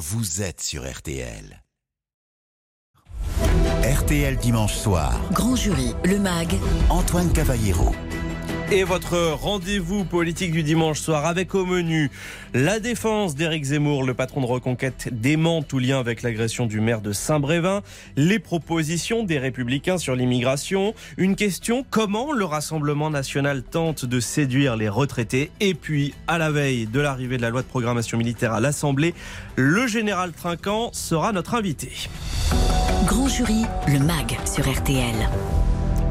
vous êtes sur RTL. RTL dimanche soir. Grand jury, le MAG. Antoine Cavallero. Et votre rendez-vous politique du dimanche soir avec au menu la défense d'Éric Zemmour, le patron de Reconquête dément tout lien avec l'agression du maire de Saint-Brévin, les propositions des républicains sur l'immigration, une question comment le Rassemblement national tente de séduire les retraités? Et puis à la veille de l'arrivée de la loi de programmation militaire à l'Assemblée, le général Trinquant sera notre invité. Grand jury, le MAG sur RTL.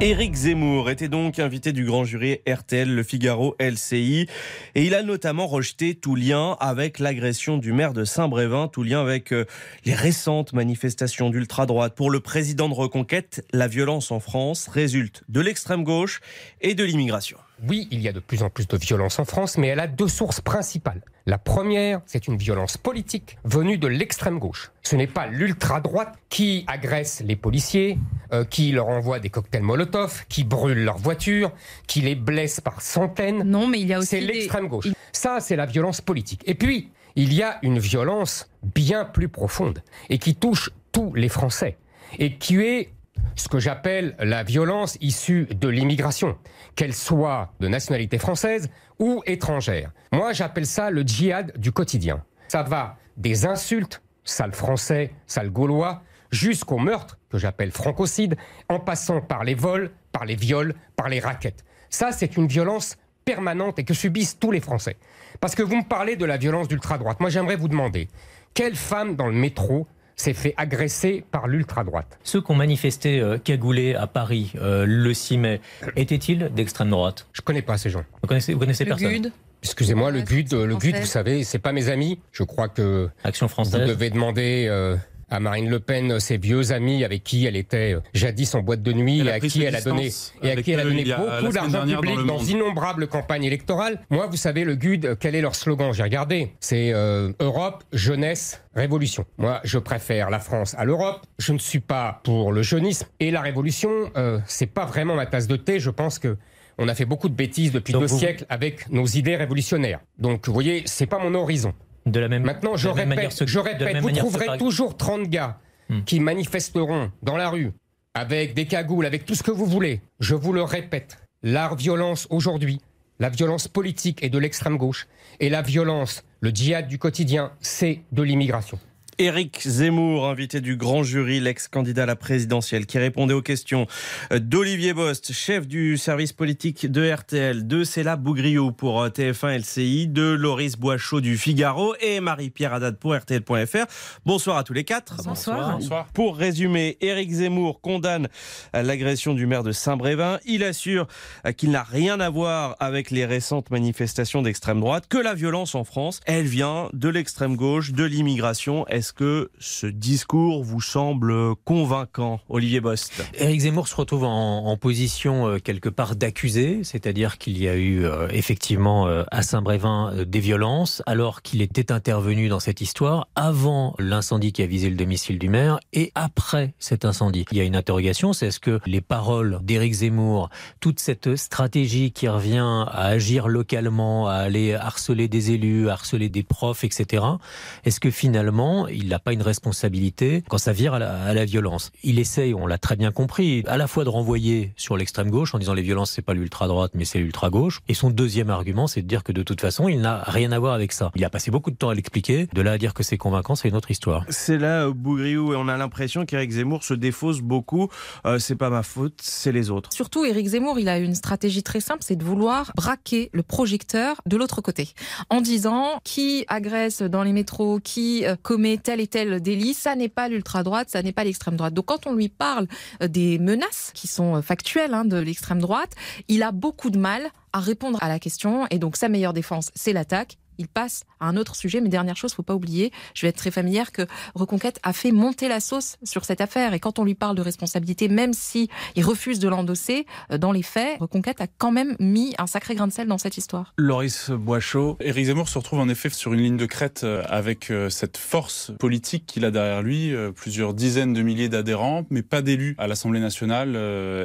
Éric Zemmour était donc invité du grand jury RTL Le Figaro LCI et il a notamment rejeté tout lien avec l'agression du maire de Saint-Brévin, tout lien avec euh, les récentes manifestations d'ultra-droite. Pour le président de Reconquête, la violence en France résulte de l'extrême gauche et de l'immigration. Oui, il y a de plus en plus de violence en France, mais elle a deux sources principales. La première, c'est une violence politique venue de l'extrême gauche. Ce n'est pas l'ultra-droite qui agresse les policiers, euh, qui leur envoie des cocktails Molotov, qui brûle leurs voitures, qui les blesse par centaines. Non, mais il y a aussi C'est l'extrême gauche. Ça, c'est la violence politique. Et puis, il y a une violence bien plus profonde et qui touche tous les Français et qui est ce que j'appelle la violence issue de l'immigration, qu'elle soit de nationalité française ou étrangère. Moi, j'appelle ça le djihad du quotidien. Ça va des insultes, sale français, sale gaulois, jusqu'au meurtre, que j'appelle francocide, en passant par les vols, par les viols, par les raquettes. Ça, c'est une violence permanente et que subissent tous les Français. Parce que vous me parlez de la violence d'ultra-droite. Moi, j'aimerais vous demander, quelle femme dans le métro s'est fait agresser par l'ultra-droite Ceux qui ont manifesté euh, cagoulés à Paris euh, le 6 mai, étaient-ils d'extrême droite? Je connais pas ces gens. Vous connaissez, vous connaissez Le personne? GUD? Excusez-moi, le GUD, c'est le GUD, vous savez, c'est pas mes amis. Je crois que Action vous française devez demander euh, à Marine Le Pen ses vieux amis avec qui elle était euh, jadis en boîte de nuit et à qui elle a donné et à qui elle a donné beaucoup d'argent dans public dans, Monde. d'innombrables campagnes électorales. Moi, vous savez, le GUD, quel est leur slogan? J'ai regardé. C'est euh, Europe, jeunesse, révolution. Moi, je préfère la France à l'Europe. Je ne suis pas pour le jeunisme et la révolution. Euh, c'est pas vraiment ma tasse de thé. Je pense que on a fait beaucoup de bêtises depuis Donc deux vous- siècles avec nos idées révolutionnaires. Donc, vous voyez, c'est pas mon horizon. De la même Maintenant, je manière répète, ce- je répète, vous manière trouverez par- toujours 30 gars Hmm. qui manifesteront dans la rue avec des cagoules, avec tout ce que vous voulez. Je vous le répète, la violence aujourd'hui, la violence politique est de l'extrême gauche et la violence, le djihad du quotidien, c'est de l'immigration. Éric Zemmour, invité du grand jury, l'ex-candidat à la présidentielle, qui répondait aux questions d'Olivier Bost, chef du service politique de RTL, de Céla Bougriou pour euh, TF1 LCI, de Loris Boischaud du Figaro et Marie-Pierre Haddad pour RTL.fr. Bonsoir à tous les quatre. Bonsoir. Bonsoir. Pour résumer, Éric Zemmour condamne l'agression du maire de Saint-Brévin. Il assure qu'il n'a rien à voir avec les récentes manifestations d'extrême droite, que la violence en France, elle vient de l'extrême gauche, de l'immigration. Est-ce que ce discours vous semble convaincant, Olivier Bost? Éric Zemmour se retrouve en, en position euh, quelque part d'accusé, c'est-à-dire qu'il y a eu euh, effectivement euh, à Saint-Brévin euh, des violences, alors qu'il était intervenu dans cette histoire avant l'incendie qui a visé le domicile du maire et après cet incendie. Il y a une interrogation, c'est est-ce que les paroles d'Éric Zemmour, toute cette stratégie qui revient à agir localement, à aller harceler des élus, harceler des profs, etc., est-ce que finalement, il n'a pas une responsabilité quand ça vire à la, à la violence Il essaye, on l'a très bien compris, à la fois de renvoyer sur l'extrême gauche en disant les violences, c'est pas l'ultra-droite, mais c'est l'ultra-gauche. Et son deuxième argument, c'est de dire que de toute façon, il n'a rien à voir avec ça. Il a passé beaucoup de temps à l'expliquer. De là à dire que c'est convaincant, c'est une autre histoire. C'est là, euh, Bougriou, et on a l'impression qu'Éric Zemmour se défausse beaucoup. Euh, c'est pas ma faute, c'est les autres. Surtout, Éric Zemmour, il a une stratégie très simple, c'est de vouloir braquer le projecteur de l'autre côté. En disant qui agresse dans les métros, qui euh, commet tel et tel délit, ça n'est pas l'ultra-droite, ça n'est pas l'extrême droite. Donc quand on lui parle euh, des menaces qui sont euh, factuelles hein, de l'extrême droite, il a beaucoup de mal à répondre à la question. Et donc sa meilleure défense, c'est l'attaque. Il passe à un autre sujet, mais dernière chose, faut pas oublier, je vais être très familière que Reconquête a fait monter la sauce sur cette affaire. Et quand on lui parle de responsabilité, même si il refuse de l'endosser, euh, dans les faits, Reconquête a quand même mis un sacré grain de sel dans cette histoire. Loris Boischaud. Éric Zemmour se retrouve en effet sur une ligne de crête euh, avec euh, cette force politique qu'il a derrière lui, plusieurs dizaines de milliers d'adhérents, mais pas d'élus à l'Assemblée nationale.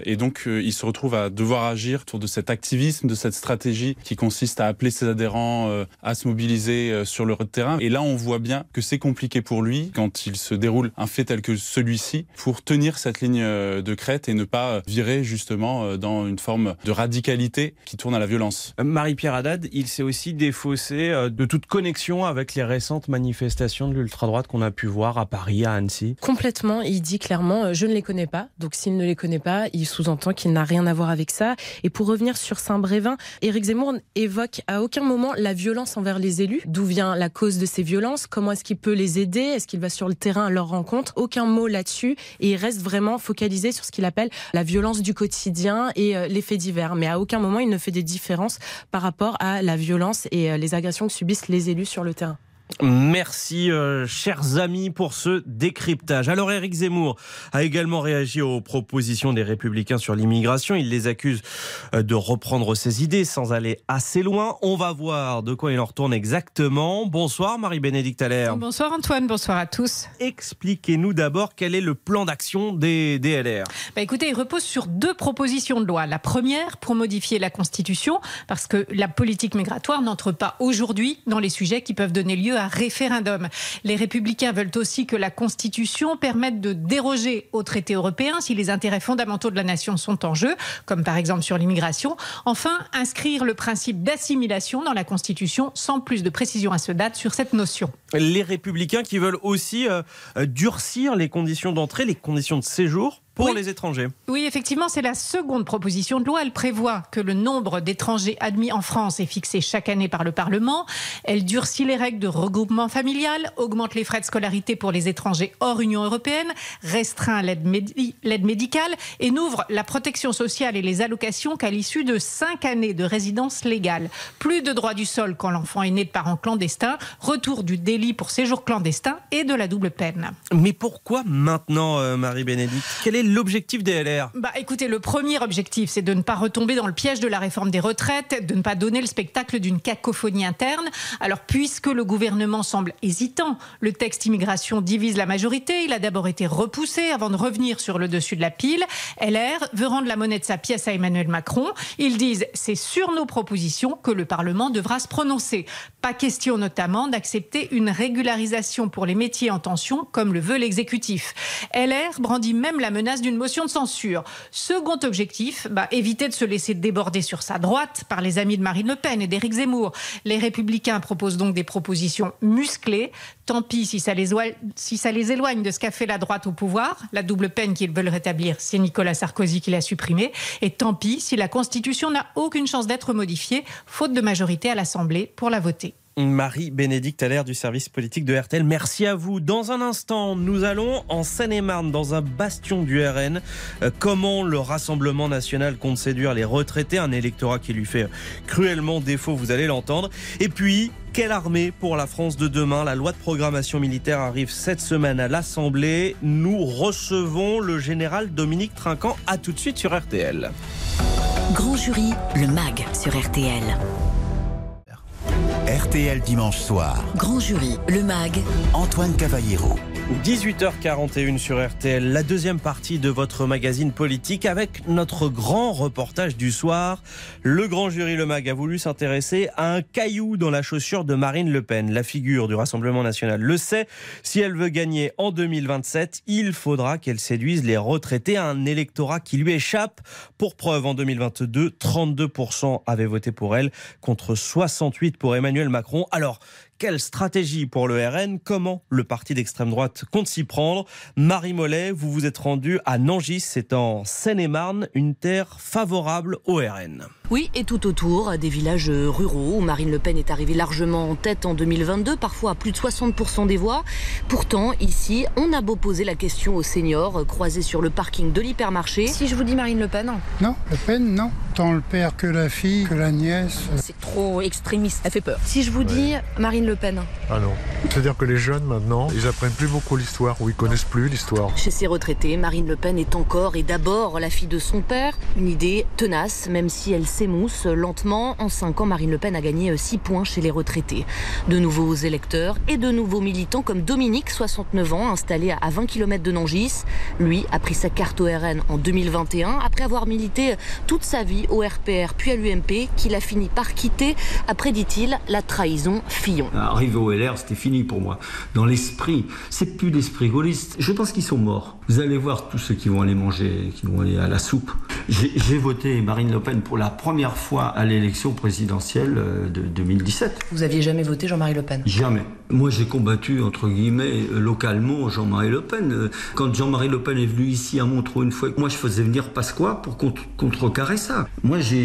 Et donc, il se retrouve à devoir agir autour de cet activisme, de cette stratégie qui consiste à appeler ses adhérents à se se mobiliser euh, sur le terrain. Et là, on voit bien que c'est compliqué pour lui quand il se déroule un fait tel que celui-ci pour tenir cette ligne euh, de crête et ne pas virer justement dans une forme de radicalité qui tourne à la violence. Marie-Pierre Haddad, il s'est aussi défaussé de toute connexion avec les récentes manifestations de l'ultra-droite qu'on a pu voir à Paris, à Annecy. Complètement. Il dit clairement, je ne les connais pas. Donc s'il ne les connaît pas, il sous-entend qu'il n'a rien à voir avec ça. Et pour revenir sur Saint-Brévin, Éric Zemmour évoque à aucun moment la violence envers les élus? D'où vient la cause de ces violences? Comment est-ce qu'il peut les aider? Est-ce qu'il va sur le terrain à leur rencontre? Aucun mot là-dessus. Et il reste vraiment focalisé sur ce qu'il appelle la violence du quotidien et euh, les faits divers. Mais à aucun moment, il ne fait des différences par rapport à la violence et euh, les agressions que subissent les élus sur le terrain. Merci, euh, chers amis, pour ce décryptage. Alors, Éric Zemmour a également réagi aux propositions des Républicains sur l'immigration. Il les accuse euh, de reprendre ses idées sans aller assez loin. On va voir de quoi il en retourne exactement. Bonsoir, Marie-Bénédicte Allaire. Bonsoir, Antoine. Bonsoir à tous. Expliquez-nous d'abord quel est le plan d'action des DLR. Bah écoutez, il repose sur deux propositions de loi. La première, pour modifier la Constitution, parce que la politique migratoire n'entre pas aujourd'hui dans les sujets qui peuvent donner lieu à référendum. Les républicains veulent aussi que la Constitution permette de déroger aux traités européens si les intérêts fondamentaux de la nation sont en jeu, comme par exemple sur l'immigration. Enfin, inscrire le principe d'assimilation dans la Constitution sans plus de précision à ce date sur cette notion. Les républicains qui veulent aussi euh, durcir les conditions d'entrée, les conditions de séjour pour les étrangers. Oui, effectivement, c'est la seconde proposition de loi. Elle prévoit que le nombre d'étrangers admis en France est fixé chaque année par le Parlement. Elle durcit les règles de regroupement familial, augmente les frais de scolarité pour les étrangers hors Union européenne, restreint l'aide médicale et n'ouvre la protection sociale et les allocations qu'à l'issue de cinq années de résidence légale. Plus de droit du sol quand l'enfant est né de parents clandestins, retour du délit pour séjour clandestin et de la double peine. Mais pourquoi maintenant, euh, Marie-Bénédicte? Est l'objectif des LR Bah écoutez, le premier objectif, c'est de ne pas retomber dans le piège de la réforme des retraites, de ne pas donner le spectacle d'une cacophonie interne. Alors puisque le gouvernement semble hésitant, le texte immigration divise la majorité, il a d'abord été repoussé avant de revenir sur le dessus de la pile. LR veut rendre la monnaie de sa pièce à Emmanuel Macron. Ils disent c'est sur nos propositions que le Parlement devra se prononcer. Pas question notamment d'accepter une régularisation pour les métiers en tension comme le veut l'exécutif. LR brandit même la menace d'une motion de censure. Second objectif, bah, éviter de se laisser déborder sur sa droite par les amis de Marine Le Pen et d'Éric Zemmour. Les républicains proposent donc des propositions musclées. Tant pis si ça, les, si ça les éloigne de ce qu'a fait la droite au pouvoir. La double peine qu'ils veulent rétablir, c'est Nicolas Sarkozy qui l'a supprimée. Et tant pis si la Constitution n'a aucune chance d'être modifiée, faute de majorité à l'Assemblée pour la voter. Marie-Bénédicte Allaire du service politique de RTL. Merci à vous. Dans un instant, nous allons en Seine-et-Marne, dans un bastion du RN. Euh, comment le Rassemblement national compte séduire les retraités, un électorat qui lui fait cruellement défaut, vous allez l'entendre. Et puis, quelle armée pour la France de demain? La loi de programmation militaire arrive cette semaine à l'Assemblée. Nous recevons le général Dominique Trinquant. À tout de suite sur RTL. Grand jury, le MAG sur RTL. RTL dimanche soir. Grand jury, le MAG. Antoine Cavallero. 18h41 sur RTL, la deuxième partie de votre magazine politique avec notre grand reportage du soir. Le grand jury Le Mag a voulu s'intéresser à un caillou dans la chaussure de Marine Le Pen. La figure du Rassemblement national le sait. Si elle veut gagner en 2027, il faudra qu'elle séduise les retraités à un électorat qui lui échappe. Pour preuve, en 2022, 32% avaient voté pour elle contre 68 pour Emmanuel Macron. Alors, quelle stratégie pour le RN Comment le parti d'extrême droite compte s'y prendre? Marie Mollet, vous vous êtes rendu à Nangis, c'est en Seine-et-Marne, une terre favorable au RN. Oui, et tout autour, des villages ruraux où Marine Le Pen est arrivée largement en tête en 2022, parfois à plus de 60% des voix. Pourtant, ici, on a beau poser la question aux seniors croisés sur le parking de l'hypermarché. Si je vous dis Marine Le Pen, non. Non, Le Pen, non. Tant le père que la fille, que la nièce. C'est trop extrémiste, elle fait peur. Si je vous dis Marine Le Pen. Ah non. C'est-à-dire que les jeunes maintenant, ils apprennent plus beaucoup l'histoire ou ils connaissent plus l'histoire. Chez ces retraités, Marine Le Pen est encore et d'abord la fille de son père. Une idée tenace, même si elle s'émousse lentement. En 5 ans, Marine Le Pen a gagné 6 points chez les retraités. De nouveaux électeurs et de nouveaux militants comme Dominique, 69 ans, installé à 20 km de Nangis. Lui a pris sa carte au RN en 2021 après avoir milité toute sa vie au RPR, puis à l'UMP, qu'il a fini par quitter après, dit-il, la trahison Fillon. Arrivé au LR, c'était fini pour moi. Dans l'esprit, c'est plus l'esprit gaulliste. Je pense qu'ils sont morts. Vous allez voir tous ceux qui vont aller manger, qui vont aller à la soupe. J'ai voté Marine Le Pen pour la première fois à l'élection présidentielle euh, de 2017. Vous aviez jamais voté Jean-Marie Le Pen? Jamais. Moi, j'ai combattu, entre guillemets, euh, localement Jean-Marie Le Pen. Euh, Quand Jean-Marie Le Pen est venu ici à Montreux une fois, moi, je faisais venir Pasqua pour contre- contrecarrer ça. Moi, j'ai-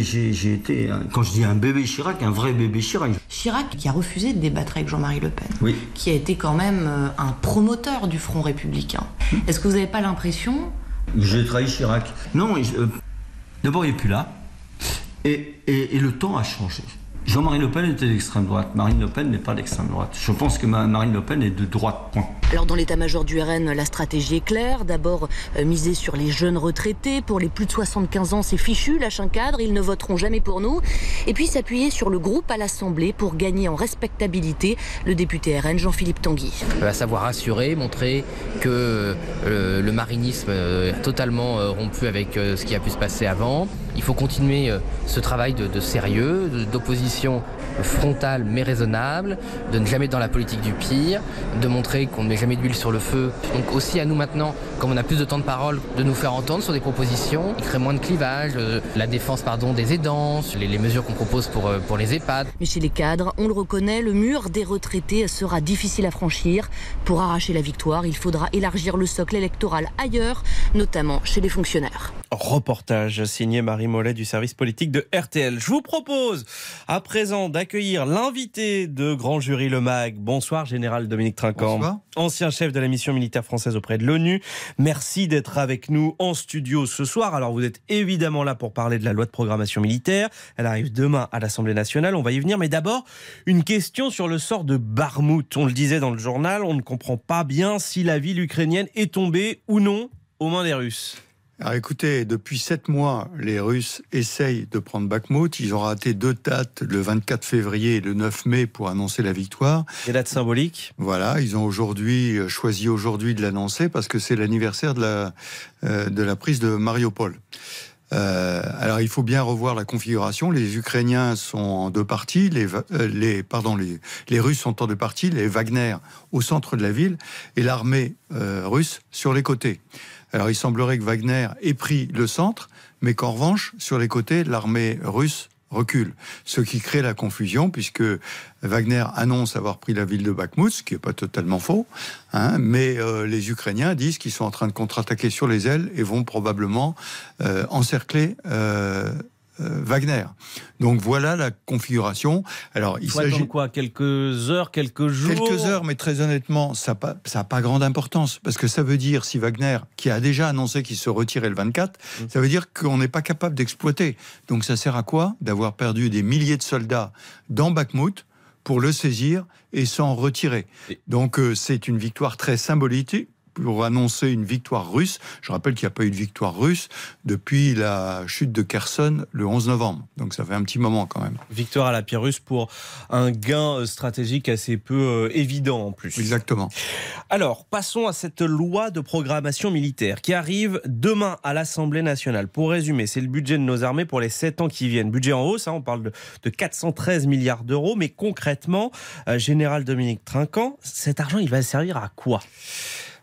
été, quand je dis un bébé Chirac, un vrai bébé Chirac. Chirac qui a refusé de débattre avec Jean-Marie Le Pen, Oui. qui a été quand même un promoteur du Front républicain. Est-ce que vous n'avez pas l'impression J'ai trahi Chirac. Non, euh, d'abord, il n'est plus là. Et le temps a changé. Jean-Marie Le Pen était d'extrême droite. Marine Le Pen n'est pas d'extrême droite. Je pense que ma- Marine Le Pen est de droite, point. Alors dans l'état-major du RN, la stratégie est claire. D'abord, euh, miser sur les jeunes retraités. Pour les plus de 75 ans, c'est fichu, lâche un cadre, ils ne voteront jamais pour nous. Et puis s'appuyer sur le groupe à l'Assemblée pour gagner en respectabilité le député RN Jean-Philippe Tanguy. à savoir rassurer, montrer que euh, le marinisme est totalement euh, rompu avec euh, ce qui a pu se passer avant. Il faut continuer euh, ce travail de, sérieux, d'opposition frontale mais raisonnable, de ne jamais être dans la politique du pire, de montrer qu'on ne met jamais d'huile sur le feu. Donc aussi à nous maintenant, comme on a plus de temps de parole, de nous faire entendre sur des propositions qui créent moins de clivage, euh, la défense pardon des aidants, les, les mesures qu'on propose pour, euh, pour les EHPAD. Mais chez les cadres, on le reconnaît, le mur des retraités sera difficile à franchir. Pour arracher la victoire, il faudra élargir le socle électoral ailleurs, notamment chez les fonctionnaires. Reportage signé Marie Mollet du service politique de RTL. Je vous propose à présent d'accueillir l'invité de Grand Jury Le Mag. Bonsoir, Général Dominique Trinquant. Bonsoir. Ancien chef de la mission militaire française auprès de l'ONU. Merci d'être avec nous en studio ce soir. Alors, vous êtes évidemment là pour parler de la loi de programmation militaire. Elle arrive demain à l'Assemblée nationale. On va y venir. Mais d'abord, une question sur le sort de Barmout. On le disait dans le journal, on ne comprend pas bien si la ville ukrainienne est tombée ou non aux mains des Russes. Alors écoutez, depuis sept mois, les Russes essayent de prendre Bakhmut. Ils ont raté deux dates, le 24 février et le 9 mai, pour annoncer la victoire. Des dates symboliques. Voilà, ils ont aujourd'hui euh, choisi aujourd'hui de l'annoncer parce que c'est l'anniversaire de la, euh, de la prise de Mariupol. Euh, alors il faut bien revoir la configuration. Les Ukrainiens sont en deux parties, les, euh, les, pardon, les, les Russes sont en deux parties, les Wagner au centre de la ville et l'armée euh, russe sur les côtés. Alors il semblerait que Wagner ait pris le centre, mais qu'en revanche, sur les côtés, l'armée russe recule. Ce qui crée la confusion, puisque Wagner annonce avoir pris la ville de Bakhmut, ce qui n'est pas totalement faux, hein, mais euh, les Ukrainiens disent qu'ils sont en train de contre-attaquer sur les ailes et vont probablement euh, encercler euh, Wagner. Donc voilà la configuration. Alors il s'agit quoi? Quelques heures, quelques jours? Quelques heures, mais très honnêtement, ça n'a pas, ça a pas grande importance. Parce que ça veut dire, si Wagner, qui a déjà annoncé qu'il se retirait le 24, ça veut dire qu'on n'est pas capable d'exploiter. Donc ça sert à quoi? D'avoir perdu des milliers de soldats dans Bakhmut pour le saisir et s'en retirer. Donc euh, c'est une victoire très symbolique pour annoncer une victoire russe. Je rappelle qu'il n'y a pas eu de victoire russe depuis la chute de Kherson le 11 novembre. Donc ça fait un petit moment quand même. Victoire à la Pyrrhus pour un gain euh, stratégique assez peu euh, évident en plus. Exactement. Alors, passons à cette loi de programmation militaire qui arrive demain à l'Assemblée nationale. Pour résumer, c'est le budget de nos armées pour les 7 ans qui viennent. Budget en hausse, hein, on parle de, de 413 milliards d'euros, mais concrètement, euh, Général Dominique Trinquant, cet argent, il va servir à quoi?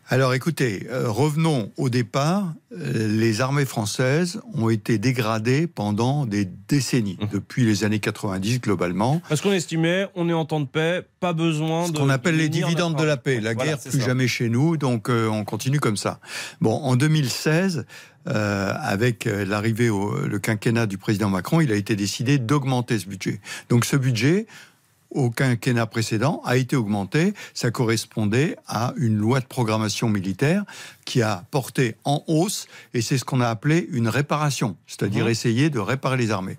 Alors écoutez, euh, revenons au départ. Euh, les armées françaises ont été dégradées pendant des décennies, depuis les années 90 globalement. Parce qu'on estimait, on est en temps de paix, pas besoin Ce de. qu'on appelle les dividendes de la paix. La Voilà, guerre plus ça. jamais chez nous, donc euh, on continue comme ça. Bon, en 2016, euh, avec l'arrivée au le quinquennat du président Macron, il a été décidé d'augmenter ce budget. Donc ce budget, au quinquennat précédent, a été augmenté. Ça correspondait à une loi de programmation militaire qui a porté en hausse, et c'est ce qu'on a appelé une réparation, c'est-à-dire Mhm. essayer de réparer les armées.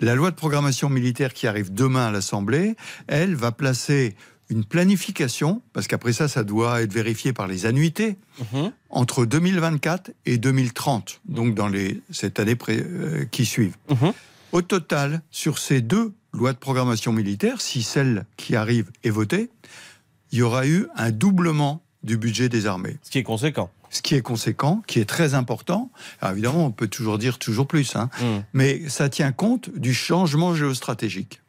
La loi de programmation militaire qui arrive demain à l'Assemblée, elle va placer une planification, parce qu'après ça, ça doit être vérifié par les annuités, entre 2024 et 2030, donc dans les, cette année pré- euh, qui suivent. Au total, sur ces deux lois de programmation militaire, si celle qui arrive est votée, il y aura eu un doublement du budget des armées. Ce qui est conséquent. Ce qui est conséquent, qui est très important. Alors évidemment, on peut toujours dire toujours plus, hein, Hmm. mais ça tient compte du changement géostratégique.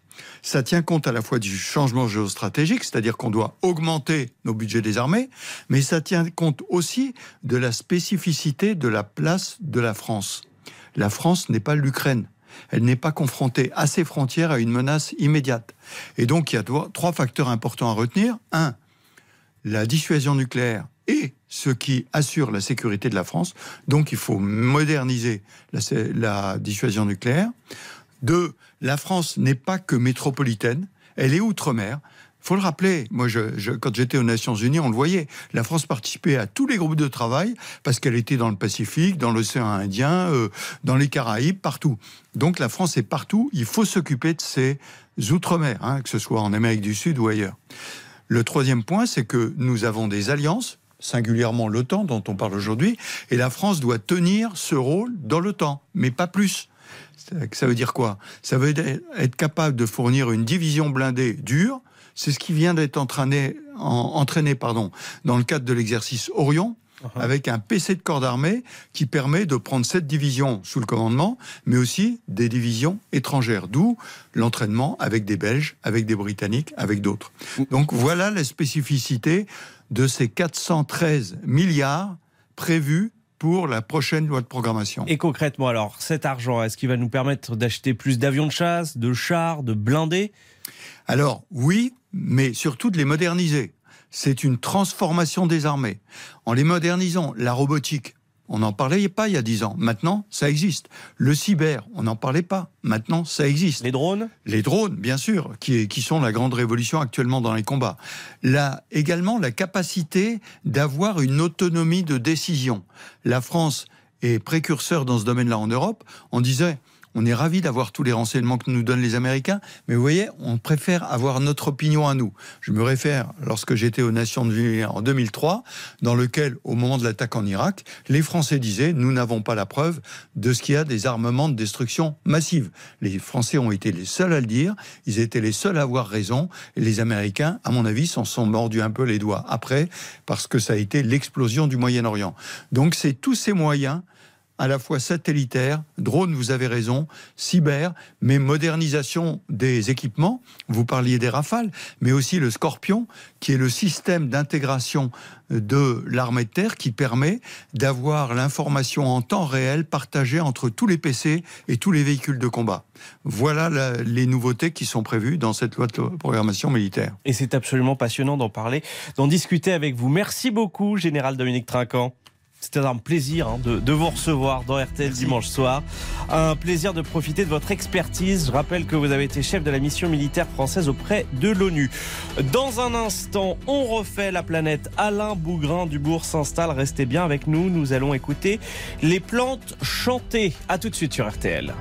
Ça tient compte à la fois du changement géostratégique, c'est-à-dire qu'on doit augmenter nos budgets des armées, mais ça tient compte aussi de la spécificité de la place de la France. La France n'est pas l'Ukraine. Elle n'est pas confrontée à ses frontières à une menace immédiate. Et donc, il y a trois- facteurs importants à retenir. Un, la dissuasion nucléaire et ce qui assure la sécurité de la France. Donc il faut moderniser la, la dissuasion nucléaire. Deux, la France n'est pas que métropolitaine, elle est outre-mer. Faut le rappeler, moi je, je- quand j'étais aux Nations Unies, on le voyait, la France participait à tous les groupes de travail parce qu'elle était dans le Pacifique, dans l'océan Indien, euh, dans les Caraïbes, partout. Donc la France est partout, il faut s'occuper de ces outre-mer, hein, que ce soit en Amérique du Sud ou ailleurs. Le troisième point, c'est que nous avons des alliances, singulièrement l'OTAN dont on parle aujourd'hui, et la France doit tenir ce rôle dans l'OTAN, mais pas plus. Ça veut dire quoi? Ça veut être capable de fournir une division blindée dure. C'est ce qui vient d'être entraîné, en- entraîné pardon, dans le cadre de l'exercice Orion, avec un PC de corps d'armée qui permet de prendre cette division sous le commandement, mais aussi des divisions étrangères, d'où l'entraînement avec des Belges, avec des Britanniques, avec d'autres. Donc voilà la spécificité de ces 413 milliards prévus pour la prochaine loi de programmation. Et concrètement, alors, cet argent, est-ce qu'il va nous permettre d'acheter plus d'avions de chasse, de chars, de blindés? Alors oui, mais surtout de les moderniser. C'est une transformation des armées. En les modernisant, la robotique, on n'en parlait pas il y a dix ans. Maintenant, ça existe. Le cyber, on n'en parlait pas. Maintenant, ça existe. Les drones Les drones, bien sûr, qui, qui sont la grande révolution actuellement dans les combats. Là, également, la capacité d'avoir une autonomie de décision. La France est précurseur dans ce domaine-là en Europe. On disait, on est ravi d'avoir tous les renseignements que nous donnent les Américains, mais vous voyez, on préfère avoir notre opinion à nous. Je me réfère, lorsque j'étais aux Nations Unies en 2003, dans lequel, au moment de l'attaque en Irak, les Français disaient, nous n'avons pas la preuve de ce qu'il y a des armements de destruction massive. Les Français ont été les seuls à le dire, ils étaient les seuls à avoir raison, et les Américains, à mon avis, s'en sont mordus un peu les doigts après, parce que ça a été l'explosion du Moyen-Orient. Donc c'est tous ces moyens à la fois satellitaire, drone, vous avez raison, cyber, mais modernisation des équipements. Vous parliez des Rafales, mais aussi le Scorpion, qui est le système d'intégration de l'armée de terre qui permet d'avoir l'information en temps réel partagée entre tous les PC et tous les véhicules de combat. Voilà les nouveautés qui sont prévues dans cette loi de programmation militaire. Et c'est absolument passionnant d'en parler, d'en discuter avec vous. Merci beaucoup, Général Dominique Trinquant. C'était un plaisir hein, de, de vous recevoir dans RTL dimanche soir. Un plaisir de profiter de votre expertise. Je rappelle que vous avez été chef de la mission militaire française auprès de l'ONU. Dans un instant, on refait la planète. Alain Bougrain du Bourg s'installe. Restez bien avec nous. Nous allons écouter les plantes chanter. À tout de suite sur RTL.